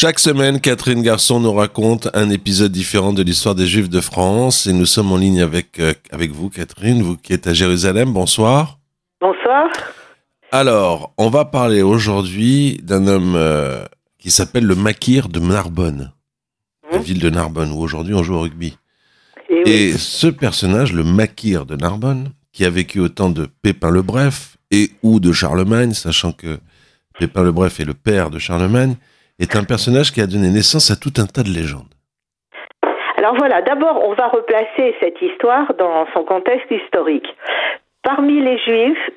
Chaque semaine, Catherine Garçon nous raconte un épisode différent de l'histoire des Juifs de France et nous sommes en ligne avec, euh, avec vous, Catherine, vous qui êtes à Jérusalem. Bonsoir. Bonsoir. Alors, on va parler aujourd'hui d'un homme euh, qui s'appelle le Makir de Narbonne, la Mmh. ville de Narbonne, où aujourd'hui on joue au rugby. Et oui. Et ce personnage, le Makir de Narbonne, qui a vécu au temps de Pépin le Bref et ou de Charlemagne, sachant que Pépin le Bref est le père de Charlemagne, est un personnage qui a donné naissance à tout un tas de légendes. Alors voilà, d'abord, on va replacer cette histoire dans son contexte historique. Parmi les Juifs,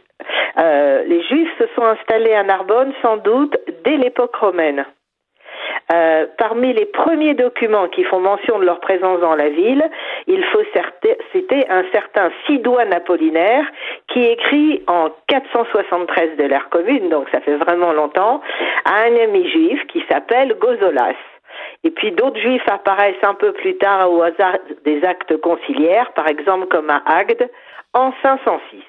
euh, les Juifs se sont installés à Narbonne sans doute dès l'époque romaine. Euh, parmi les premiers documents qui font mention de leur présence dans la ville, il faut citer un certain Sidoine Apollinaire qui écrit en 473 de l'ère commune, donc ça fait vraiment longtemps, à un ami juif qui s'appelle Gozolas. Et puis d'autres juifs apparaissent un peu plus tard au hasard des actes conciliaires, par exemple comme à Agde en 506.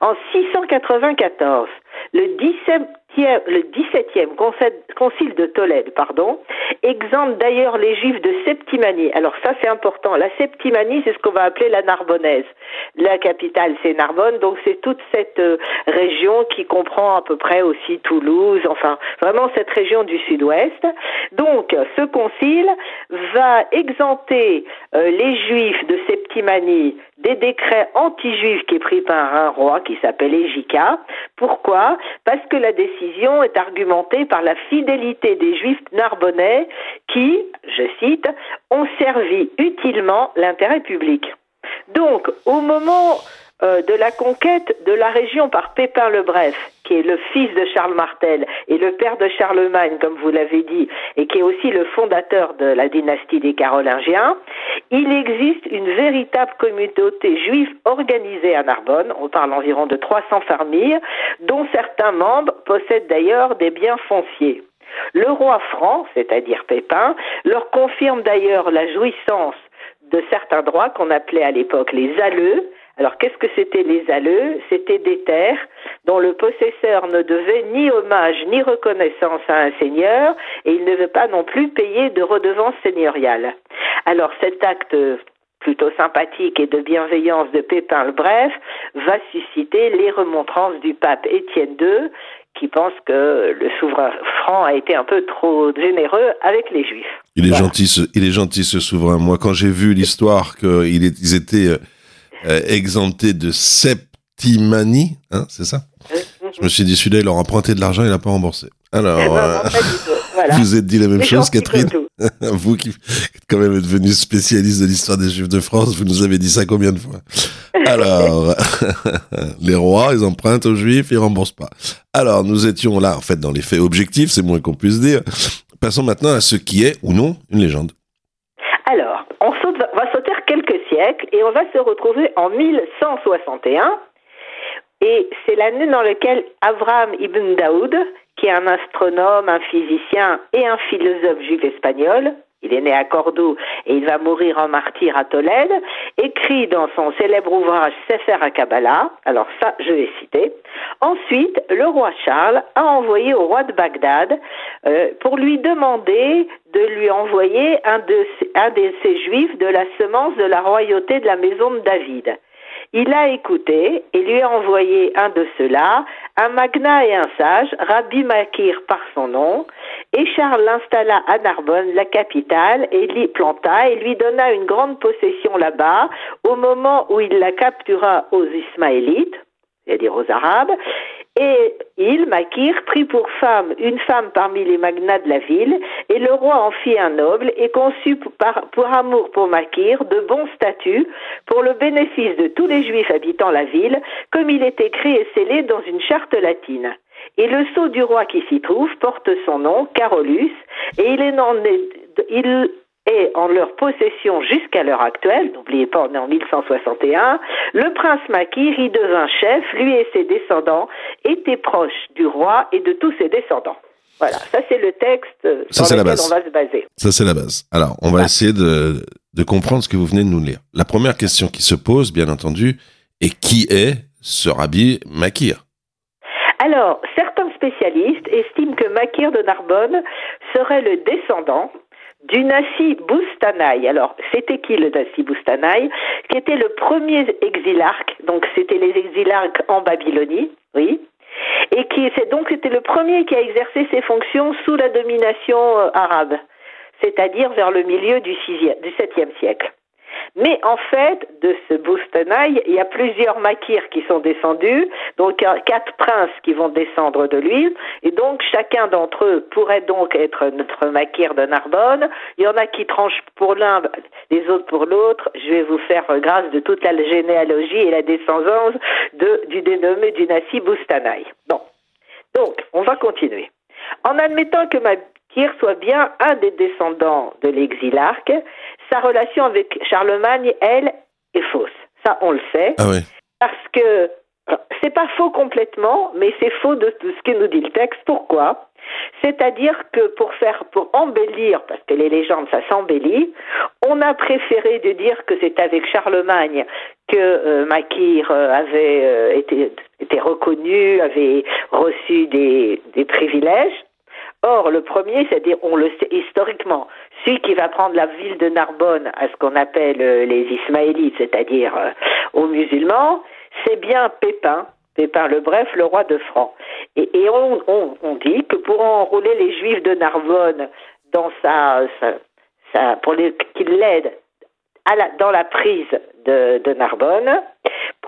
En 694, le 17e, le 17e concile- de Tolède, pardon, exempte d'ailleurs les juifs de Septimanie. Alors ça c'est important. La Septimanie, c'est ce qu'on va appeler la Narbonnaise. La capitale c'est Narbonne, donc c'est toute cette euh, région qui comprend à peu près aussi Toulouse, enfin vraiment cette région du sud-ouest. Donc ce concile va exempter euh, les juifs de Septimanie des décrets anti-juifs qui est pris par un roi qui s'appelle Égica. Pourquoi? Parce que la décision est argumentée par la fidélité des juifs narbonnais qui, je cite, ont servi utilement l'intérêt public. Donc, au moment euh, de la conquête de la région par Pépin le Bref, qui est le fils de Charles Martel et le père de Charlemagne, comme vous l'avez dit, et qui est aussi le fondateur de la dynastie des Carolingiens, il existe une véritable communauté juive organisée à Narbonne. On parle environ de 300 familles, dont certains membres possèdent d'ailleurs des biens fonciers. Le roi franc, c'est-à-dire Pépin, leur confirme d'ailleurs la jouissance de certains droits qu'on appelait à l'époque les alleux. Alors qu'est-ce que c'était les alleux? C'était des terres dont le possesseur ne devait ni hommage ni reconnaissance à un seigneur et il ne veut pas non plus payer de redevance seigneuriale. Alors cet acte plutôt sympathique et de bienveillance de Pépin le Bref va susciter les remontrances du pape Étienne II qui pense que le souverain franc a été un peu trop généreux avec les juifs. Il est Voilà. gentil, ce, il est gentil ce souverain. Moi, quand j'ai vu l'histoire qu'ils ils étaient euh, exemptés de septimanie, hein, c'est ça? Je me suis dit, celui-là, il leur a emprunté de l'argent, il l'a pas remboursé. Alors, Eh ben, euh. Voilà. vous êtes dit la même chose, Catherine. Vous qui quand même êtes devenu spécialiste de l'histoire des Juifs de France, vous nous avez dit ça combien de fois? Alors, les rois, ils empruntent aux Juifs, ils remboursent pas. Alors, nous étions là, en fait, dans les faits objectifs, c'est moins qu'on puisse dire. Passons maintenant à ce qui est, ou non, une légende. Alors, on saute- va sauter et on va se retrouver en 1161. Et c'est l'année dans laquelle Avraham ibn Daoud, qui est un astronome, un physicien et un philosophe juif espagnol, il est né à Cordoue et il va mourir en martyr à Tolède, écrit dans son célèbre ouvrage Sefer HaKabbalah, alors ça je vais citer. Ensuite, le roi Charles a envoyé au roi de Bagdad euh, pour lui demander de lui envoyer un de, un de ces juifs de la semence de la royauté de la maison de David. Il a écouté et lui a envoyé un de ceux-là, un magnat et un sage, Rabbi Makir par son nom, et Charles l'installa à Narbonne, la capitale, et l'y planta et lui donna une grande possession là-bas au moment où il la captura aux Ismaélites, c'est-à-dire aux Arabes, et il, Makir, prit pour femme une femme parmi les magnats de la ville, et le roi en fit un noble, et conçut pour amour pour Makir de bons statuts pour le bénéfice de tous les juifs habitant la ville, comme il est écrit et scellé dans une charte latine. Et le sceau du roi qui s'y trouve porte son nom, Carolus, et il est, en, il est en leur possession jusqu'à l'heure actuelle, n'oubliez pas, on est en 1161, le prince Makir y devint chef, lui et ses descendants étaient proches du roi et de tous ses descendants. Voilà, ça c'est le texte Ça, sur la lequel base. on va se baser. Ça, c'est la base. Alors, on va essayer de, de comprendre ce que vous venez de nous lire. La première question qui se pose, bien entendu, est qui est ce rabbi Makir? Alors, certains spécialistes estiment que Makir de Narbonne serait le descendant du Nassi Boustanaï. Alors, c'était qui le Nassi Boustanaï Qui était le premier exilarque, donc c'était les exilarques en Babylonie, oui, et qui c'est donc c'était le premier qui a exercé ses fonctions sous la domination euh, arabe, c'est-à-dire vers le milieu du, 6 du 7e siècle. Mais en fait, de ce Boustenaï, il y a plusieurs makirs qui sont descendus, donc quatre princes qui vont descendre de lui, et donc chacun d'entre eux pourrait donc être notre makir de Narbonne. Il y en a qui tranchent pour l'un, les autres pour l'autre. Je vais vous faire grâce de toute la généalogie et la descendance de, du dénommé dynastie Boustanaï. Bon. Donc, on va continuer. En admettant que Makir soit bien un des descendants de l'exilarque, sa relation avec Charlemagne, elle, est fausse. Ça, on le sait. Ah Parce que c'est pas faux complètement, mais c'est faux de, ce que nous dit le texte. Pourquoi? C'est-à-dire que pour faire, pour embellir, parce que les légendes, ça s'embellit, on a préféré de dire que c'est avec Charlemagne que euh, Makir euh, avait euh, été, été, reconnu, avait reçu des, des privilèges. Or, le premier, c'est-à-dire, on le sait historiquement, celui qui va prendre la ville de Narbonne à ce qu'on appelle euh, les Ismaélites, c'est-à-dire euh, aux musulmans, c'est bien Pépin, Pépin le Bref, le roi de Franc. Et, on, dit que pour enrôler les Juifs de Narbonne dans sa, sa, pour qu'il l'aide dans la prise de Narbonne,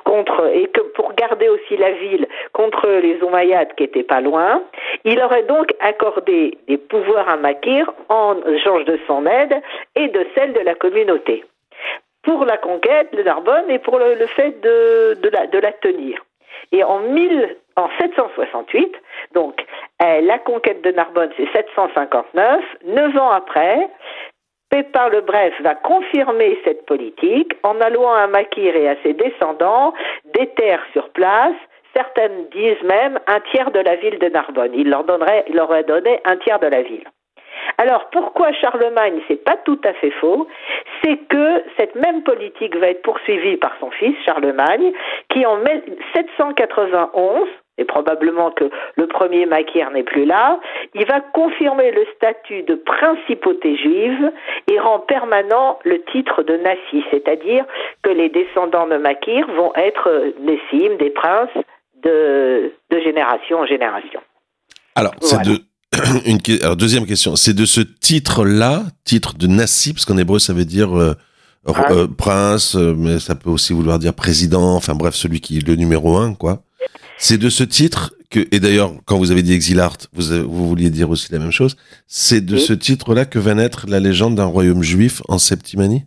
contre et que pour garder aussi la ville contre les Omeyyades qui étaient pas loin, il aurait donc accordé des pouvoirs à Makir en échange de son aide et de celle de la communauté pour la conquête de Narbonne et pour le, fait de, la, tenir. Et en, 1000, en 768, donc la conquête de Narbonne, c'est 759, neuf ans après, Pépin le Bref va confirmer cette politique en allouant à Makir et à ses descendants des terres sur place. Certaines disent même un tiers de la ville de Narbonne. Il leur, donnerait, il leur aurait donné un tiers de la ville. Alors pourquoi Charlemagne, c'est pas tout à fait faux, c'est que cette même politique va être poursuivie par son fils Charlemagne, qui en 791 et probablement que le premier Makir n'est plus là, il va confirmer le statut de principauté juive et rend permanent le titre de Nassi, c'est-à-dire que les descendants de Makir vont être Nessim, des princes de, génération en génération. Alors, c'est de, une, alors, deuxième question, c'est de ce titre-là, titre de Nassi, parce qu'en hébreu ça veut dire euh, euh, prince, euh, mais ça peut aussi vouloir dire président, enfin bref, celui qui est le numéro un, quoi. C'est de ce titre que, et d'ailleurs, quand vous avez dit Exilart, vous, vous vouliez dire aussi la même chose, c'est de ce titre-là que va naître la légende d'un royaume juif en Septimanie?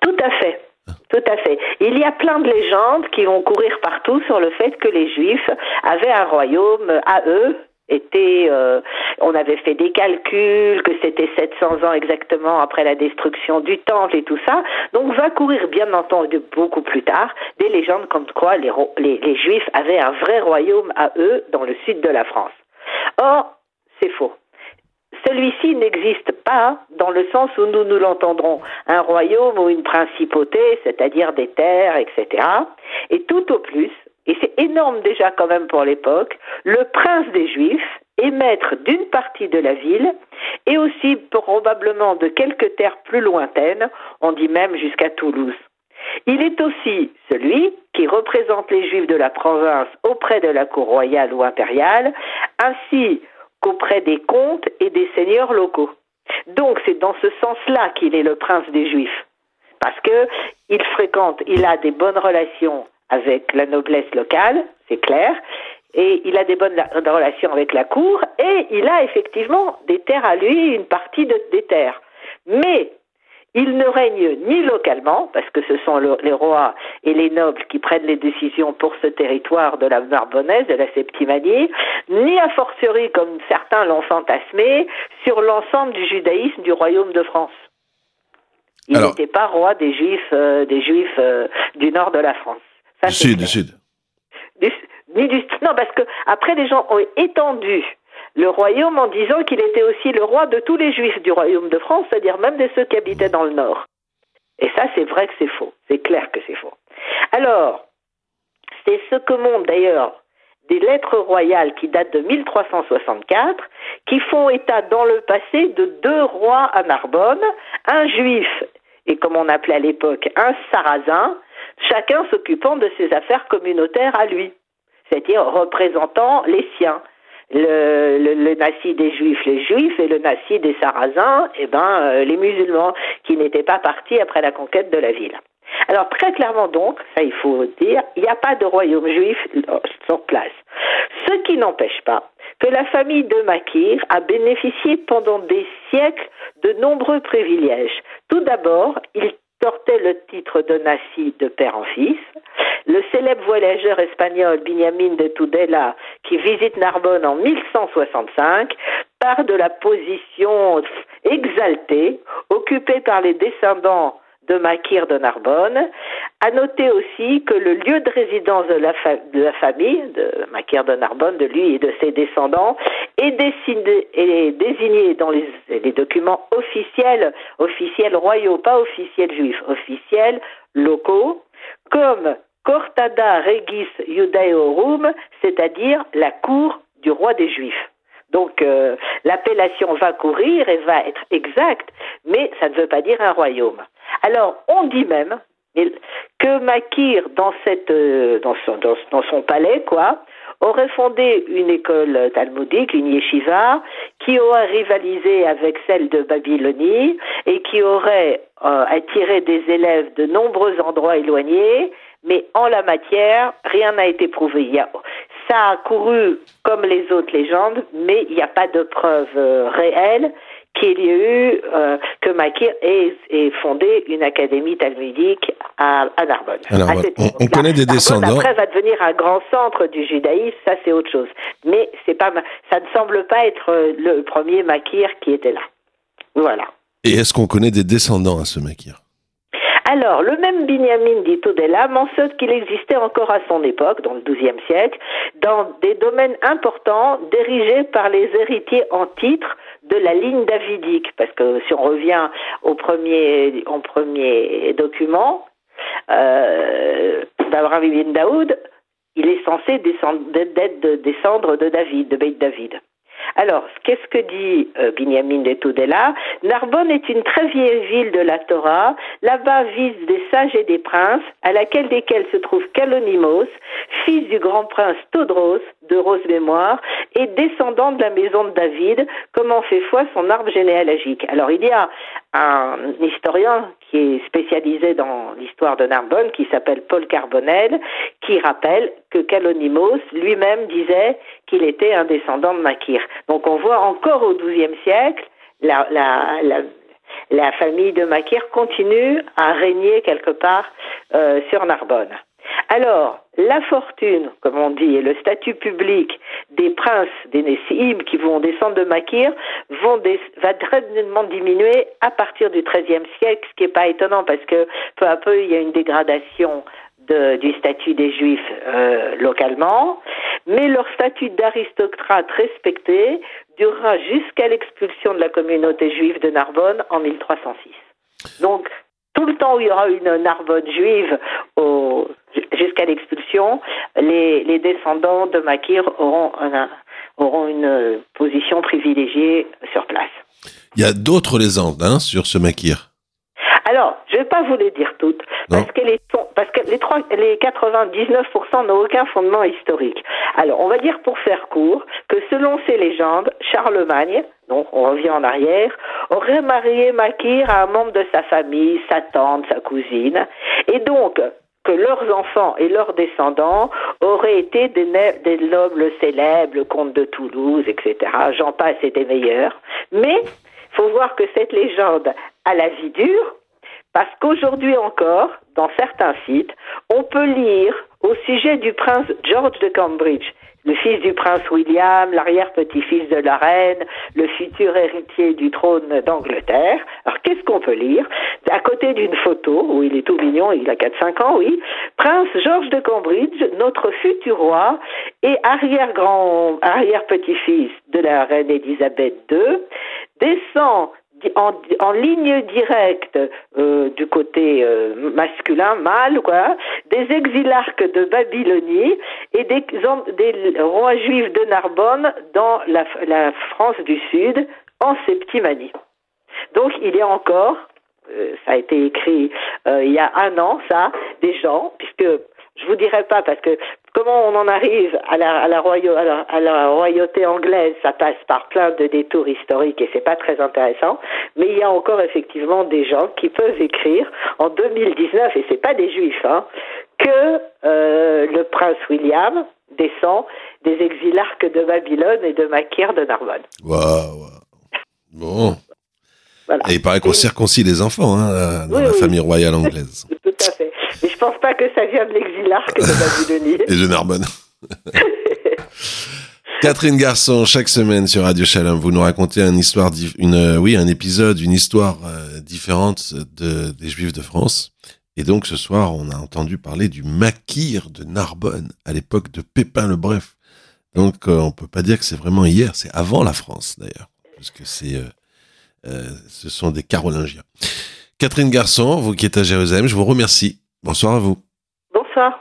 Tout à fait. Ah. Tout à fait. Il y a plein de légendes qui vont courir partout sur le fait que les Juifs avaient un royaume à eux était, euh, on avait fait des calculs, que c'était 700 ans exactement après la destruction du temple et tout ça. Donc va courir bien entendu beaucoup plus tard des légendes comme quoi les, les, les Juifs avaient un vrai royaume à eux dans le sud de la France. Or, c'est faux. Celui-ci n'existe pas dans le sens où nous nous l'entendrons, un royaume ou une principauté, c'est-à-dire des terres, etc. Et tout au plus, et c'est énorme déjà quand même pour l'époque, le prince des Juifs est maître d'une partie de la ville et aussi probablement de quelques terres plus lointaines, on dit même jusqu'à Toulouse. Il est aussi celui qui représente les Juifs de la province auprès de la cour royale ou impériale, ainsi qu'auprès des comtes et des seigneurs locaux. Donc c'est dans ce sens-là qu'il est le prince des Juifs, parce que il fréquente, il a des bonnes relations avec la noblesse locale, c'est clair, et il a des bonnes relations avec la cour, et il a effectivement des terres à lui, une partie de, des terres. Mais il ne règne ni localement, parce que ce sont les rois et les nobles qui prennent les décisions pour ce territoire de la Narbonnaise, de la Septimanie, ni a fortiori, comme certains l'ont fantasmé, sur l'ensemble du judaïsme du royaume de France. Il n'était pas roi des Juifs, euh, des Juifs euh, du nord de la France du sud, du sud. non, parce que après les gens ont étendu le royaume en disant qu'il était aussi le roi de tous les juifs du royaume de France, c'est-à-dire même de ceux qui habitaient dans le nord. Et ça, c'est vrai que c'est faux. C'est clair que c'est faux. Alors, c'est ce que montrent d'ailleurs des lettres royales qui datent de 1364, qui font état dans le passé de deux rois à Narbonne, un juif et comme on appelait à l'époque un sarrasin, chacun s'occupant de ses affaires communautaires à lui, c'est-à-dire représentant les siens. Le, le, des juifs, les juifs, et le nassi des sarrasins, eh ben, euh, les musulmans, qui n'étaient pas partis après la conquête de la ville. Alors très clairement donc, ça il faut dire, il n'y a pas de royaume juif sur place. Ce qui n'empêche pas que la famille de Makir a bénéficié pendant des siècles de nombreux privilèges. Tout d'abord, il portait le titre de Nassi de père en fils. Le célèbre voyageur espagnol Benjamin de Tudela, qui visite Narbonne en 1165, part de la position exaltée occupée par les descendants de Makir de Narbonne. À noter aussi que le lieu de résidence de la, famille de Makir de Narbonne, de lui et de ses descendants, est, désigné dans les, documents officiels, officiels royaux, pas officiels juifs, officiels locaux, comme Cortada Regis Judaeorum, c'est-à-dire la cour du roi des Juifs. Donc euh, l'appellation va courir et va être exacte, mais ça ne veut pas dire un royaume. Alors, on dit même que Makir, dans, cette, euh, dans, son, palais, quoi, aurait fondé une école talmudique, une yeshiva, qui aurait rivalisé avec celle de Babylonie et qui aurait euh, attiré des élèves de nombreux endroits éloignés, mais en la matière, rien n'a été prouvé. ça a couru comme les autres légendes, mais il n'y a pas de preuves euh, réelles qu'il y a eu euh, que Makir ait, fondé une académie talmudique à, Narbonne. on, connaît des descendants. Après, va devenir un grand centre du judaïsme, ça c'est autre chose. Mais c'est pas, ça ne semble pas être euh, le premier Makir qui était là. Voilà. Et est-ce qu'on connaît des descendants à ce Makir alors, le même Binyamin dit Todella mentionne qu'il existait encore à son époque, dans le XIIe siècle, dans des domaines importants dirigés par les héritiers en titre de la ligne davidique, parce que si on revient au premier, au premier document euh, d'Abraham ibn Daoud, il est censé descendre, de descendre de David, de Beit David. Alors, qu'est-ce que dit euh, Binyamin de Tudela Narbonne est une très vieille ville de la Torah. Là-bas vivent des sages et des princes, à laquelle desquels se trouve Kalonimos, fils du grand prince Todros, de rose mémoire, et descendant de la maison de David, comme en fait foi son arbre généalogique. Alors, il y a un historien qui est spécialisé dans l'histoire de Narbonne, qui s'appelle Paul Carbonel, qui rappelle que Kalonimos lui-même disait qu'il était un descendant de Makir. Donc on voit encore au XIIe siècle la, la, famille de Makir continue à régner quelque part euh, sur Narbonne. Alors, la fortune, comme on dit, et le statut public des princes, des Nessim qui vont descendre de Makir, vont va drastement diminuer à partir du XIIIe siècle, ce qui n'est pas étonnant parce que peu à peu, il y a une dégradation du statut des Juifs euh, localement, mais leur statut d'aristocrate respecté durera jusqu'à l'expulsion de la communauté juive de Narbonne en 1306. Donc, tout le temps où il y aura une Narbonne juive jusqu'à les, descendants de Makir auront, auront une position privilégiée sur place. Il y a d'autres légendes hein, sur ce Makir. Alors, je ne vais pas vous les dire toutes, parce que les, parce que les, 3, les 99% n'ont aucun fondement historique. Alors, on va dire pour faire court que selon ces légendes, Charlemagne, donc on revient en arrière, aurait marié Makir à un membre de sa famille, sa tante, sa cousine, et donc que leurs enfants et leurs descendants auraient été des, des nobles célèbres, le comte de Toulouse, etc. J'en passe et des meilleurs. Mais faut voir que cette légende a la vie dure, parce qu'aujourd'hui encore, dans certains sites, on peut lire au sujet du prince George de Cambridge, le fils du prince William, l'arrière-petit-fils de la reine, le futur héritier du trône d'Angleterre. Alors qu'est-ce qu'on peut lire? À côté d'une photo, où il est tout mignon, il a 4-5 ans, oui, prince George de Cambridge, notre futur roi et arrière-grand, arrière-petit-fils de la reine Élisabeth II, descend en, ligne directe euh, du côté euh, masculin, mâle, quoi, des exilarques de Babylonie et des, rois juifs de Narbonne dans la, France du Sud en Septimanie. Donc il y a encore, euh, ça a été écrit il y a un an, ça, des gens, puisque vous dirai pas parce que comment on en arrive à la, à la, à la, royauté anglaise, ça passe par plein de détours historiques et c'est pas très intéressant. Mais il y a encore effectivement des gens qui peuvent écrire en 2019 et c'est pas des juifs, hein, que euh, le prince William descend des exilarques de Babylone et de Makir de Narbonne. Waouh. Bon. Et il paraît qu'on circoncis les enfants hein, dans la famille royale anglaise. Tout à fait. Mais je pense pas que ça vient de l'exilarque de Babylonie. Et de Narbonne. Catherine Garçon, chaque semaine sur Radio Shalom, vous nous racontez une histoire, une, euh, oui, un épisode, une histoire euh, différente de, des Juifs de France. Et donc ce soir, on a entendu parler du maquir de Narbonne à l'époque de Pépin le Bref. Donc euh, on peut pas dire que c'est vraiment hier, c'est avant la France d'ailleurs, parce que c'est, ce sont des Carolingiens. Catherine Garçon, vous qui êtes à Jérusalem, je vous remercie. Bonsoir à vous. Bonsoir.